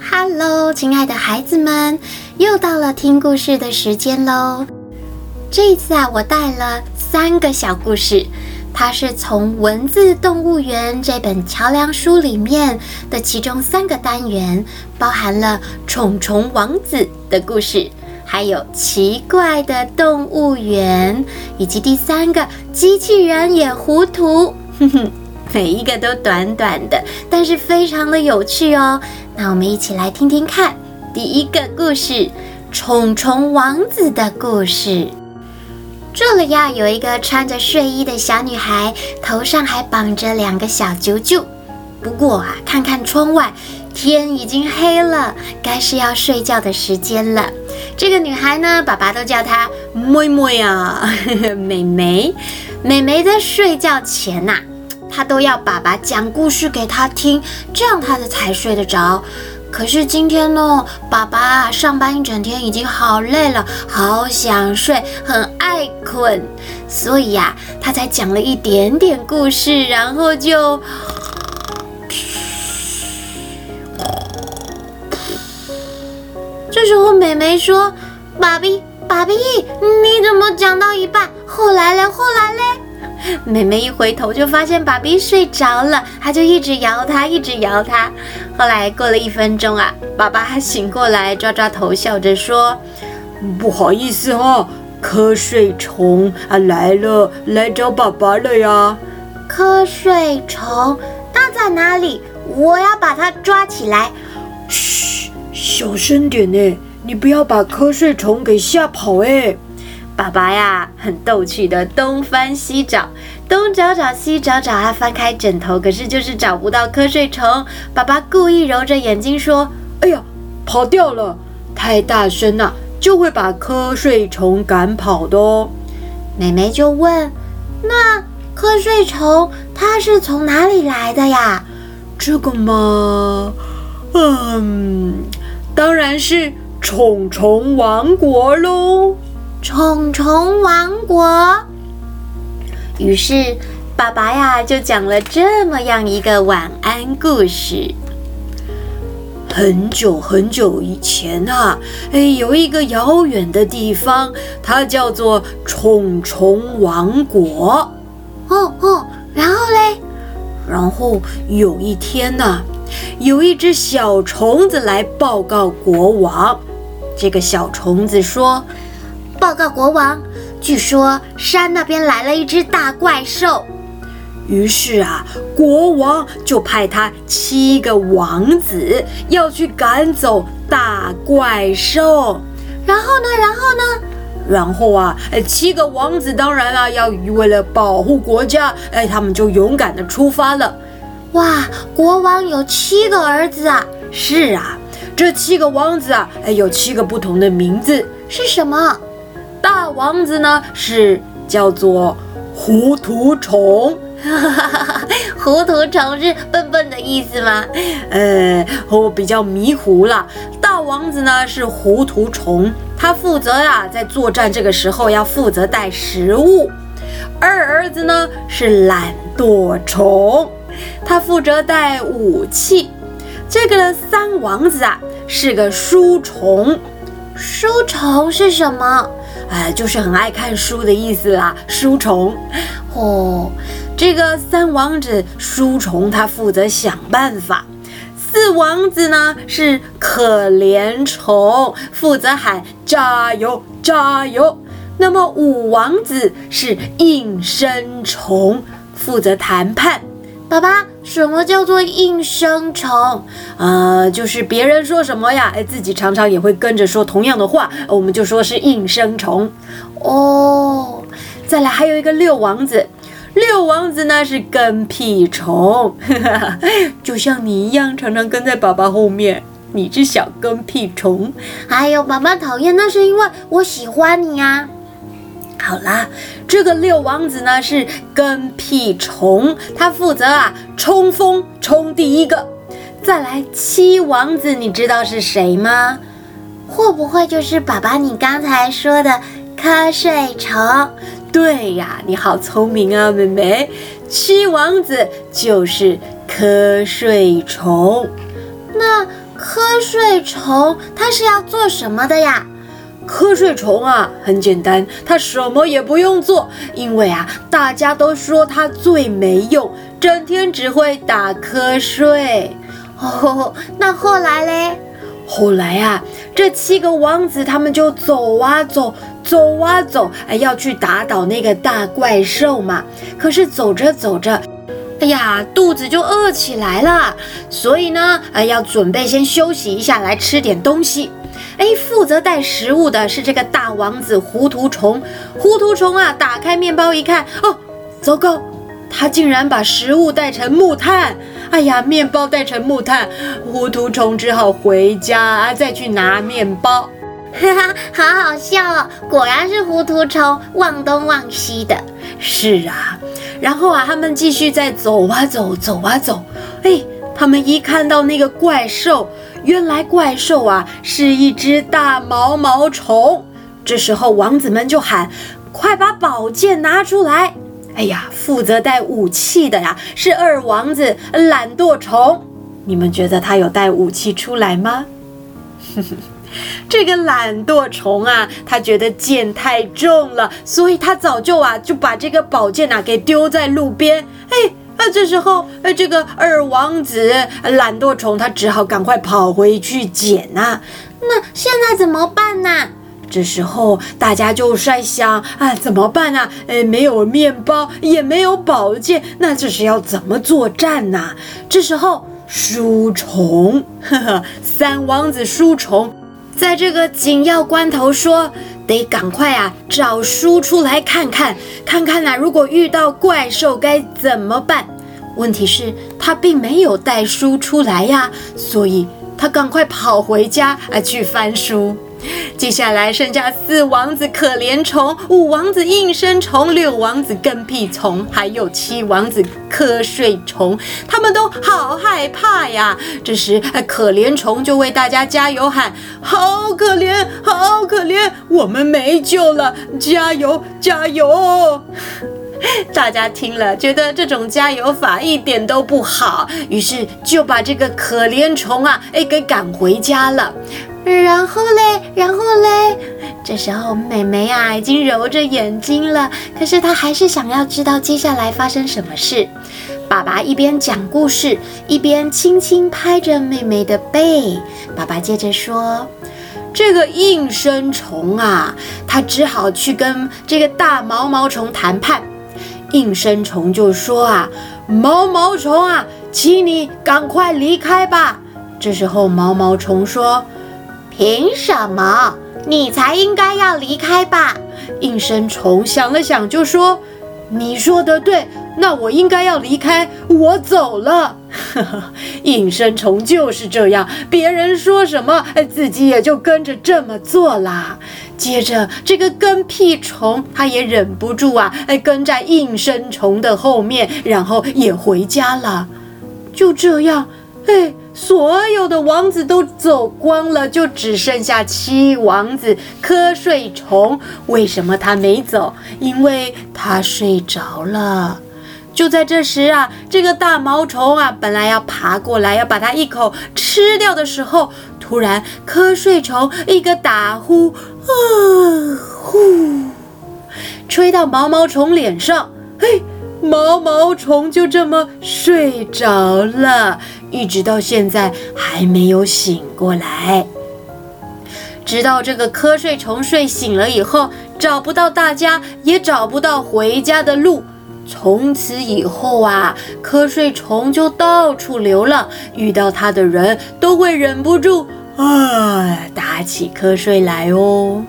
Hello，亲爱的孩子们，又到了听故事的时间喽。这一次啊，我带了三个小故事，它是从《文字动物园》这本桥梁书里面的其中三个单元，包含了虫虫王子的故事，还有奇怪的动物园，以及第三个机器人也糊涂。哼哼。每一个都短短的，但是非常的有趣哦。那我们一起来听听看，第一个故事：虫虫王子的故事。这里呀，有一个穿着睡衣的小女孩，头上还绑着两个小揪揪。不过啊，看看窗外，天已经黑了，该是要睡觉的时间了。这个女孩呢，爸爸都叫她妹妹啊，妹妹。妹妹在睡觉前呐、他都要爸爸讲故事给他听，这样他的才睡得着。可是今天呢，爸爸上班一整天已经好累了，好想睡，很爱困，所以呀，他才讲了一点点故事，然后就，这时候美美说：“爸比，爸比，你怎么讲到一半？后来嘞，后来？” 妹妹一回头就发现爸比睡着了，她就一直摇他，一直摇他。后来过了一分钟啊，爸爸还醒过来，抓抓头，笑着说：“不好意思哈，瞌睡虫啊来了，来找爸爸了呀。”瞌睡虫，它在哪里？我要把它抓起来。嘘，小声点呢，你不要把瞌睡虫给吓跑哎。爸爸呀，很逗趣的东翻西找，东找找西找找，他翻开枕头，可是就是找不到瞌睡虫。爸爸故意揉着眼睛说：“哎呀，跑掉了！太大声了，就会把瞌睡虫赶跑的哦。”妹妹就问：“那瞌睡虫它是从哪里来的呀？”这个嘛，嗯，当然是虫虫王国喽。虫虫王国。于是，爸爸呀就讲了这么样一个晚安故事。很久很久以前啊，哎，有一个遥远的地方，它叫做虫虫王国。哦哦，然后嘞？然后有一天呐，有一只小虫子来报告国王。这个小虫子说。报告国王，据说山那边来了一只大怪兽。于是啊，国王就派他七个王子要去赶走大怪兽。然后呢？然后呢？然后啊，七个王子当然啊要为了保护国家，哎，他们就勇敢的出发了。哇，国王有七个儿子啊！是啊，这七个王子啊，哎，有七个不同的名字，是什么？大王子呢，是叫做糊涂虫，糊涂虫是笨笨的意思吗？呃，我比较迷糊了。大王子呢是糊涂虫，他负责呀，在作战这个时候要负责带食物。二儿子呢是懒惰虫，他负责带武器。这个三王子啊是个书虫，书虫是什么？哎，就是很爱看书的意思啦，书虫。哦，这个三王子书虫，他负责想办法；四王子呢是可怜虫，负责喊加油加油。那么五王子是应声虫，负责谈判。爸爸，什么叫做应声虫？呃，就是别人说什么呀，哎，自己常常也会跟着说同样的话，我们就说是应声虫。哦，再来还有一个六王子，六王子呢是跟屁虫，就像你一样，常常跟在爸爸后面。你是小跟屁虫。还有，爸爸讨厌，那是因为我喜欢你呀。好啦，这个六王子呢是跟屁虫，他负责啊冲锋，冲第一个。再来七王子，你知道是谁吗？会不会就是爸爸你刚才说的瞌睡虫？对呀，你好聪明啊，妹妹。七王子就是瞌睡虫。那瞌睡虫它是要做什么的呀？瞌睡虫啊，很简单，它什么也不用做，因为啊，大家都说它最没用，整天只会打瞌睡。哦，那后来嘞？后来啊，这七个王子他们就走啊走，走啊走，哎，要去打倒那个大怪兽嘛。可是走着走着，哎呀，肚子就饿起来了，所以呢，哎，要准备先休息一下，来吃点东西。哎，负责带食物的是这个大王子糊涂虫。糊涂虫啊，打开面包一看，哦，糟糕，他竟然把食物带成木炭。哎呀，面包带成木炭，糊涂虫只好回家再去拿面包。哈哈，好好笑哦！果然是糊涂虫，忘东忘西的。是啊，然后啊，他们继续在走啊走，走啊走。哎，他们一看到那个怪兽。原来怪兽啊是一只大毛毛虫，这时候王子们就喊：“快把宝剑拿出来！”哎呀，负责带武器的呀是二王子懒惰虫，你们觉得他有带武器出来吗？这个懒惰虫啊，他觉得剑太重了，所以他早就啊就把这个宝剑啊给丢在路边。哎。啊，这时候，呃，这个二王子懒惰虫，他只好赶快跑回去捡呐。那现在怎么办呢？这时候大家就在想啊，怎么办呢？呃，没有面包，也没有宝剑，那这是要怎么作战呢？这时候，书虫，呵呵，三王子书虫，在这个紧要关头说。得赶快啊，找书出来看看，看看呐、如果遇到怪兽该怎么办？问题是，他并没有带书出来呀，所以他赶快跑回家啊去翻书。接下来剩下四王子可怜虫，五王子应声虫，六王子跟屁虫，还有七王子瞌睡虫，他们都好害怕呀。这时，可怜虫就为大家加油喊：“好可怜，好可怜，我们没救了，加油，加油！”大家听了，觉得这种加油法一点都不好，于是就把这个可怜虫啊，哎，给赶回家了。然后嘞，然后嘞，这时候妹妹啊已经揉着眼睛了，可是她还是想要知道接下来发生什么事。爸爸一边讲故事，一边轻轻拍着妹妹的背。爸爸接着说：“这个应声虫啊，他只好去跟这个大毛毛虫谈判。应声虫就说啊，毛毛虫啊，请你赶快离开吧。”这时候毛毛虫说。凭什么？你才应该要离开吧？应声虫想了想，就说：“你说的对，那我应该要离开，我走了。”应声虫就是这样，别人说什么，自己也就跟着这么做啦。接着，这个跟屁虫他也忍不住啊，跟在应声虫的后面，然后也回家了。就这样，哎。所有的王子都走光了，就只剩下七王子瞌睡虫。为什么他没走？因为他睡着了。就在这时啊，这个大毛虫啊，本来要爬过来要把它一口吃掉的时候，突然瞌睡虫一个打呼，啊呼，吹到毛毛虫脸上，嘿。毛毛虫就这么睡着了，一直到现在还没有醒过来。直到这个瞌睡虫睡醒了以后，找不到大家，也找不到回家的路。从此以后啊，瞌睡虫就到处流浪，遇到它的人都会忍不住啊打起瞌睡来哦。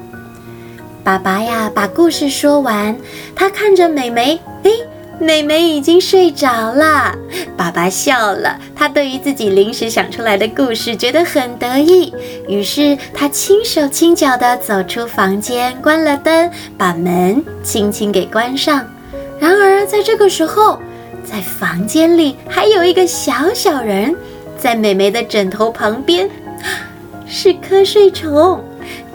爸爸呀，把故事说完，他看着美眉，美美已经睡着了，爸爸笑了。他对于自己临时想出来的故事觉得很得意，于是他轻手轻脚地走出房间，关了灯，把门轻轻给关上。然而，在这个时候，在房间里还有一个小小人，在美美的枕头旁边，是瞌睡虫。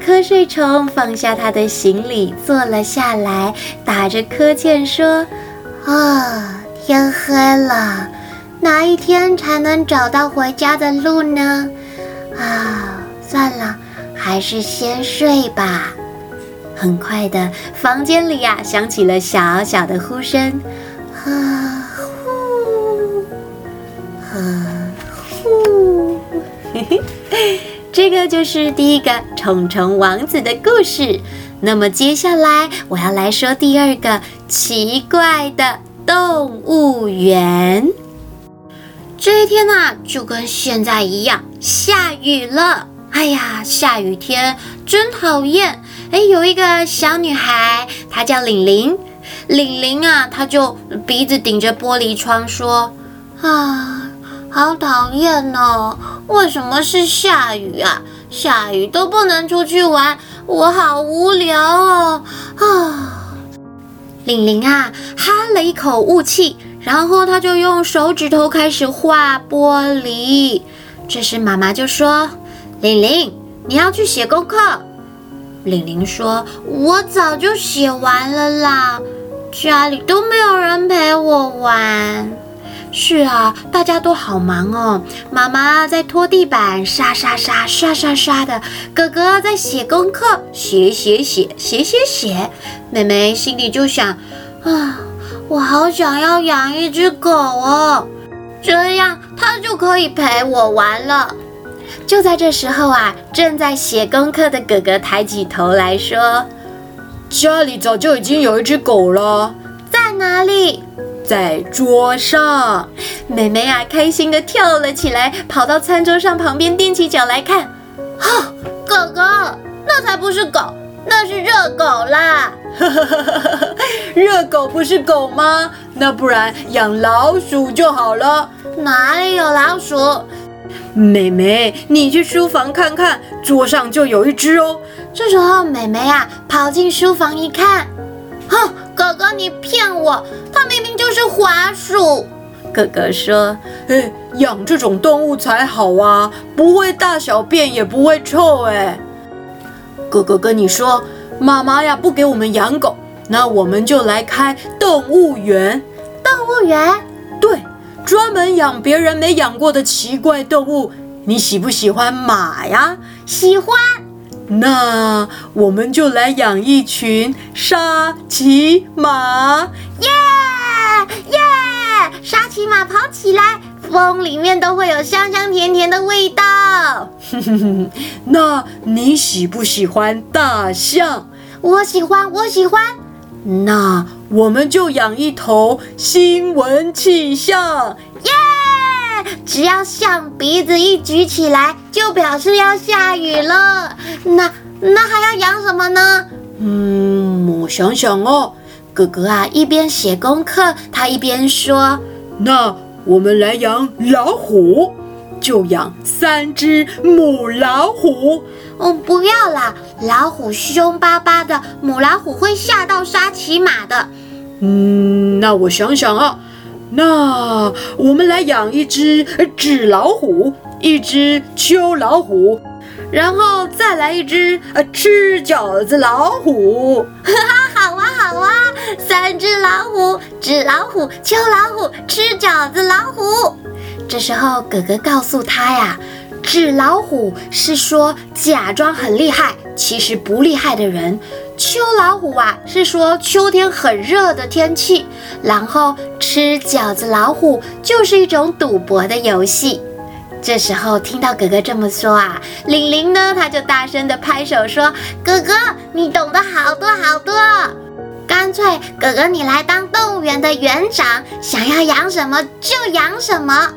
瞌睡虫放下他的行李，坐了下来，打着瞌欠说。啊、天黑了，哪一天才能找到回家的路呢？啊，算了还是先睡吧。很快的，房间里呀、响起了小小的呼声，啊呼，啊呼，嘿嘿，这个就是第一个虫虫王子的故事。那么接下来我要来说第二个奇怪的动物园。这一天啊，就跟现在一样，下雨了。哎呀，下雨天真讨厌！哎，有一个小女孩，她叫玲玲。玲玲啊，她就鼻子顶着玻璃窗说：“啊，好讨厌哦！为什么是下雨啊？下雨都不能出去玩，我好无聊哦！”啊，玲玲啊，哈了一口雾气。然后她就用手指头开始画玻璃。这时妈妈就说：“玲玲，你要去写功课。”玲玲说：“我早就写完了啦，家里都没有人陪我玩。”是啊，大家都好忙哦。妈妈在拖地板，刷刷刷，刷刷刷的。哥哥在写功课，写写写，写写写。妹妹心里就想：啊。我好想要养一只狗哦，这样它就可以陪我玩了。就在这时候啊，正在写功课的哥哥抬起头来说：“家里早就已经有一只狗了。”在哪里？在桌上。美美啊，开心地跳了起来，跑到餐桌上旁边踮起脚来看。哈，哥哥，那才不是狗。那是热狗啦！热狗不是狗吗？那不然养老鼠就好了。哪里有老鼠？妹妹，你去书房看看，桌上就有一只哦。这时候，妹妹啊跑进书房一看，哼，哥哥你骗我，它明明就是滑鼠。哥哥说：“哎，养这种动物才好啊，不会大小便，也不会臭，哎。”哥哥跟你说，妈妈呀不给我们养狗，那我们就来开动物园。动物园？对，专门养别人没养过的奇怪动物。你喜不喜欢马呀？喜欢。那我们就来养一群沙琪玛。耶耶！沙琪玛跑起来。风里面都会有香香甜甜的味道。那你喜不喜欢大象？我喜欢，我喜欢。那我们就养一头新闻气象。耶！只要象鼻子一举起来，就表示要下雨了。那那还要养什么呢？嗯，我想想哦。哥哥啊，一边写功课，他一边说：“那。”我们来养老虎，就养三只母老虎。哦，不要啦，老虎凶巴巴的，母老虎会吓到沙琪玛的。嗯，那我想想啊，那我们来养一只纸老虎，一只秋老虎，然后再来一只呃吃饺子老虎。哈哈，好啊，好啊。三只老虎，纸老虎，秋老虎，吃饺子老虎。这时候，哥哥告诉他呀，纸老虎是说假装很厉害，其实不厉害的人；秋老虎啊，是说秋天很热的天气。然后，吃饺子老虎就是一种赌博的游戏。这时候，听到哥哥这么说啊，玲玲呢，他就大声地拍手说：“哥哥，你懂得好多好多。”干脆，哥哥你来当动物园的园长，想要养什么就养什么。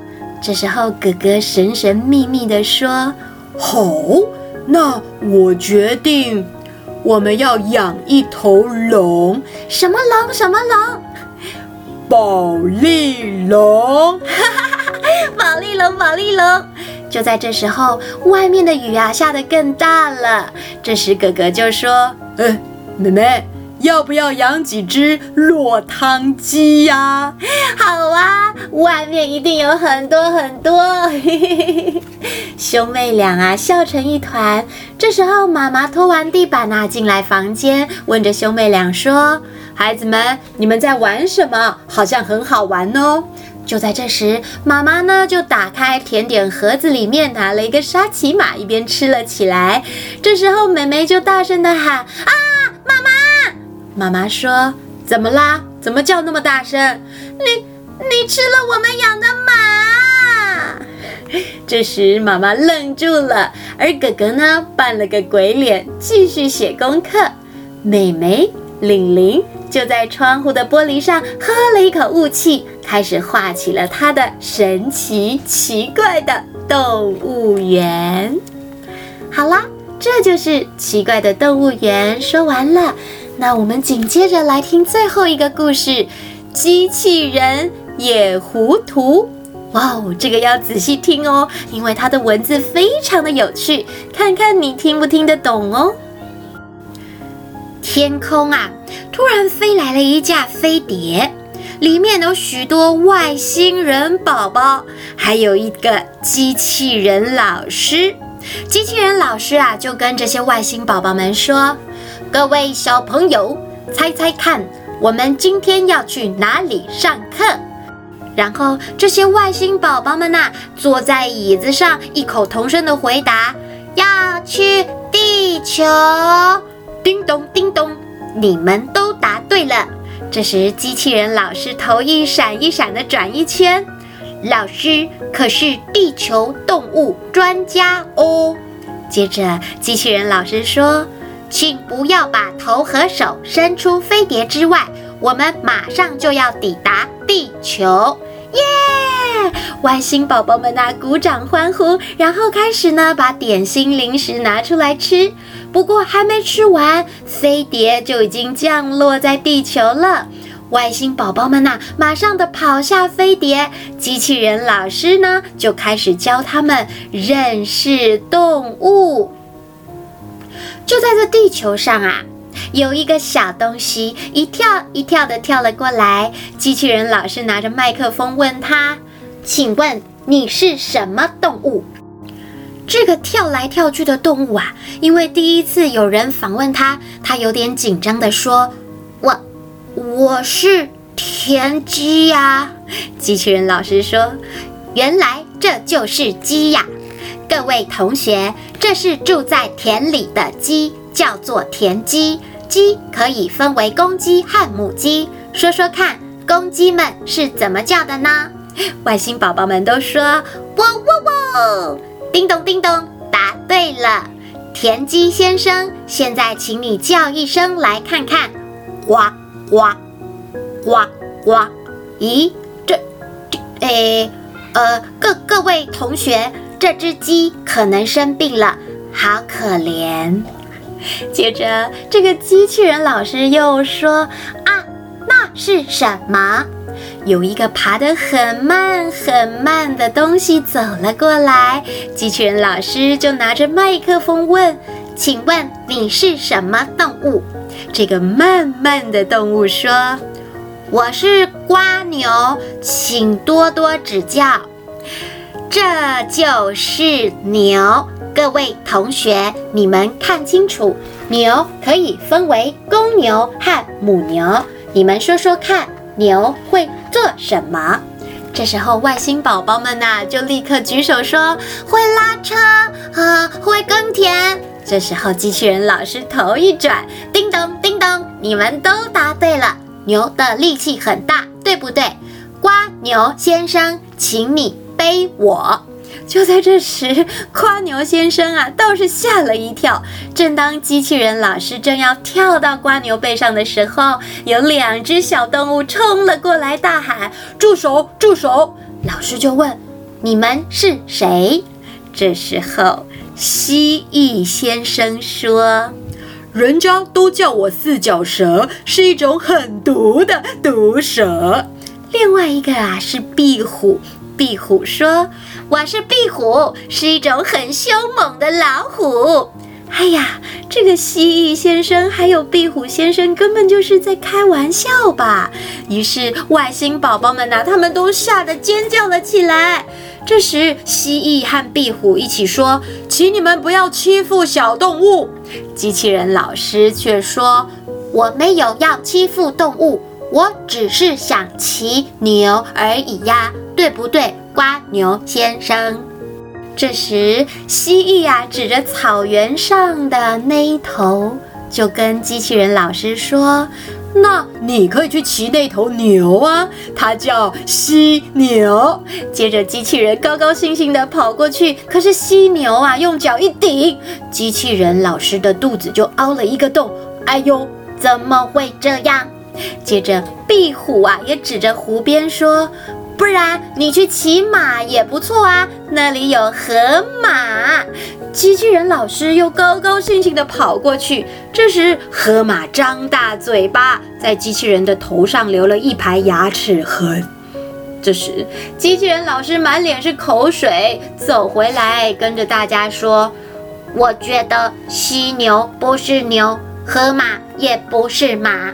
这时候，哥哥神神秘秘地说：“好，那我决定，我们要养一头龙。什么龙？什么龙？宝丽龙！哈哈哈！保利龙，宝丽龙！”就在这时候，外面的雨啊下得更大了。这时，哥哥就说：“嗯，妹妹。”要不要养几只落汤鸡呀？好啊，外面一定有很多很多。兄妹俩啊，笑成一团。这时候，妈妈拖完地板啊，进来房间，问着兄妹俩说：“孩子们，你们在玩什么？好像很好玩哦。”就在这时，妈妈呢就打开甜点盒子，里面拿了一个沙琪玛，一边吃了起来。这时候，妹妹就大声的喊：“啊，妈妈！”妈妈说：“怎么啦？怎么叫那么大声？你你吃了我们养的马！”这时，妈妈愣住了，而哥哥呢扮了个鬼脸，继续写功课。妹妹玲玲就在窗户的玻璃上喝了一口雾气。开始画起了她的神奇奇怪的动物园。好啦，这就是奇怪的动物园说完了。那我们紧接着来听最后一个故事：机器人也糊涂。哇哦，这个要仔细听哦，因为它的文字非常的有趣，看看你听不听得懂哦。天空啊，突然飞来了一架飞碟。里面有许多外星人宝宝，还有一个机器人老师。机器人老师啊，就跟这些外星宝宝们说：“各位小朋友，猜猜看，我们今天要去哪里上课？”然后这些外星宝宝们呐，坐在椅子上，异口同声的回答：“要去地球。”叮咚叮咚，你们都答对了。这时，机器人老师头一闪一闪的转一圈。老师可是地球动物专家哦。接着，机器人老师说：“请不要把头和手伸出飞碟之外，我们马上就要抵达地球。”耶！外星宝宝们呐，鼓掌欢呼，然后开始呢，把点心零食拿出来吃。不过还没吃完，飞碟就已经降落在地球了。外星宝宝们呐，马上的跑下飞碟，机器人老师呢，就开始教他们认识动物。就在这地球上啊。有一个小东西一跳一跳的跳了过来，机器人老师拿着麦克风问他：“请问你是什么动物？”这个跳来跳去的动物啊，因为第一次有人访问他，他有点紧张的说：“我我是田鸡呀。”机器人老师说：“原来这就是鸡呀，各位同学，这是住在田里的鸡。”叫做田鸡，鸡可以分为公鸡和母鸡。说说看，公鸡们是怎么叫的呢？外星宝宝们都说：“喔喔喔！”叮咚叮咚，答对了。田鸡先生，现在请你叫一声来看看，呱呱呱呱。咦，这这，诶，呃，各各位同学，这只鸡可能生病了，好可怜。接着，这个机器人老师又说：“啊，那是什么？”有一个爬得很慢很慢的东西走了过来，机器人老师就拿着麦克风问：“请问你是什么动物？”这个慢慢的动物说：“我是蜗牛，请多多指教。”这就是牛。各位同学，你们看清楚，牛可以分为公牛和母牛。你们说说看，牛会做什么？这时候，外星宝宝们呐，就立刻举手说：会拉车，啊，会耕田。这时候，机器人老师头一转，叮咚叮咚，你们都答对了。牛的力气很大，对不对？瓜牛先生，请你背我。就在这时，蜗牛先生啊，倒是吓了一跳。正当机器人老师正要跳到蜗牛背上的时候，有两只小动物冲了过来，大喊：“住手！住手！”老师就问：“你们是谁？”这时候，蜥蜴先生说：“人家都叫我四脚蛇，是一种很毒的毒蛇。”另外一个啊，是壁虎。壁虎说：“我是壁虎，是一种很凶猛的老虎。”哎呀，这个蜥蜴先生还有壁虎先生根本就是在开玩笑吧？于是外星宝宝们呐、他们都吓得尖叫了起来。这时，蜥蜴和壁虎一起说：“请你们不要欺负小动物。”机器人老师却说：“我没有要欺负动物，我只是想骑牛而已呀。”对不对，瓜牛先生？”这时，蜥蜴呀指着草原上的那一头，就跟机器人老师说：“那你可以去骑那头牛啊，它叫犀牛。”接着，机器人高高兴兴地跑过去，可是犀牛啊用脚一顶，机器人老师的肚子就凹了一个洞。哎呦，怎么会这样？接着，壁虎啊也指着湖边说。不然你去骑马也不错啊，那里有河马。机器人老师又高高兴兴地跑过去。这时，河马张大嘴巴，在机器人的头上留了一排牙齿痕。这时，机器人老师满脸是口水，走回来跟着大家说：“我觉得犀牛不是牛，河马也不是马。”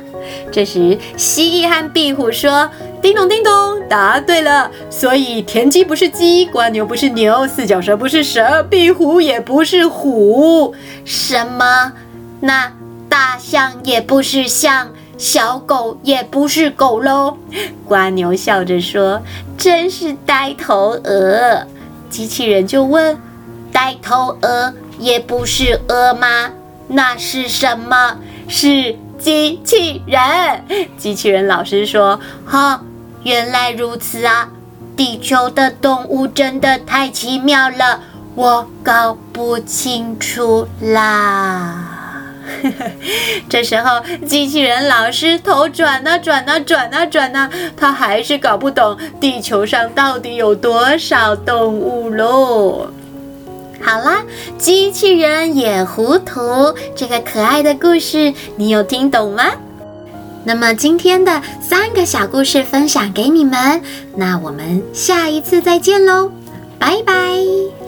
这时，蜥蜴和壁虎说。叮咚叮咚，答对了。所以田鸡不是鸡，蜗牛不是牛，四脚蛇不是蛇，壁虎也不是虎。什么？那大象也不是象，小狗也不是狗喽？蜗牛笑着说：“真是呆头鹅。”机器人就问：“呆头鹅也不是鹅吗？那是什么？是机器人。”机器人老师说：“哈。”原来如此啊！地球的动物真的太奇妙了，我搞不清楚啦。这时候，机器人老师头转啊转啊转啊转啊，他还是搞不懂地球上到底有多少动物喽。好啦，机器人也糊涂，这个可爱的故事你有听懂吗？那么今天的三个小故事分享给你们，那我们下一次再见喽，拜拜。